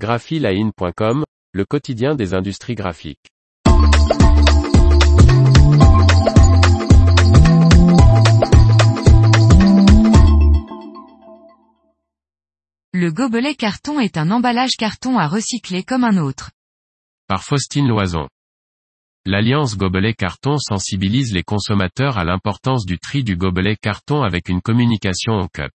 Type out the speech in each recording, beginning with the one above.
graphiline.com, le quotidien des industries graphiques. Le gobelet carton est un emballage carton à recycler comme un autre. Par Faustine Loison. L'Alliance Gobelet Carton sensibilise les consommateurs à l'importance du tri du gobelet carton avec une communication en cup.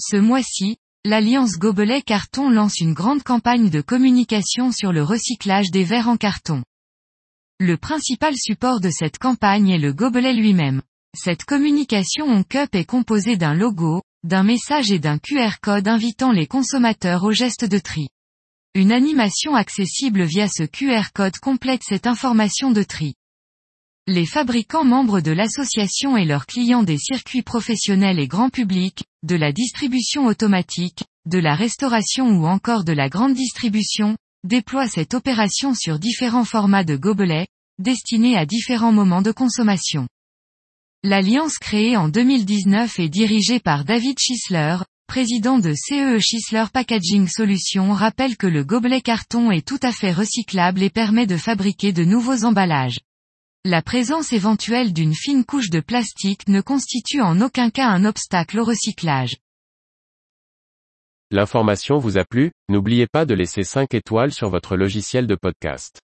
Ce mois-ci, l'Alliance Gobelet Carton lance une grande campagne de communication sur le recyclage des verres en carton. Le principal support de cette campagne est le gobelet lui-même. Cette communication en cup est composée d'un logo, d'un message et d'un QR code invitant les consommateurs au geste de tri. Une animation accessible via ce QR code complète cette information de tri. Les fabricants membres de l'association et leurs clients des circuits professionnels et grand public, de la distribution automatique, de la restauration ou encore de la grande distribution, déploient cette opération sur différents formats de gobelets, destinés à différents moments de consommation. L'alliance créée en 2019 est dirigée par David Schisler, président de CEE Schisler Packaging Solutions rappelle que le gobelet carton est tout à fait recyclable et permet de fabriquer de nouveaux emballages. La présence éventuelle d'une fine couche de plastique ne constitue en aucun cas un obstacle au recyclage. L'information vous a plu, n'oubliez pas de laisser 5 étoiles sur votre logiciel de podcast.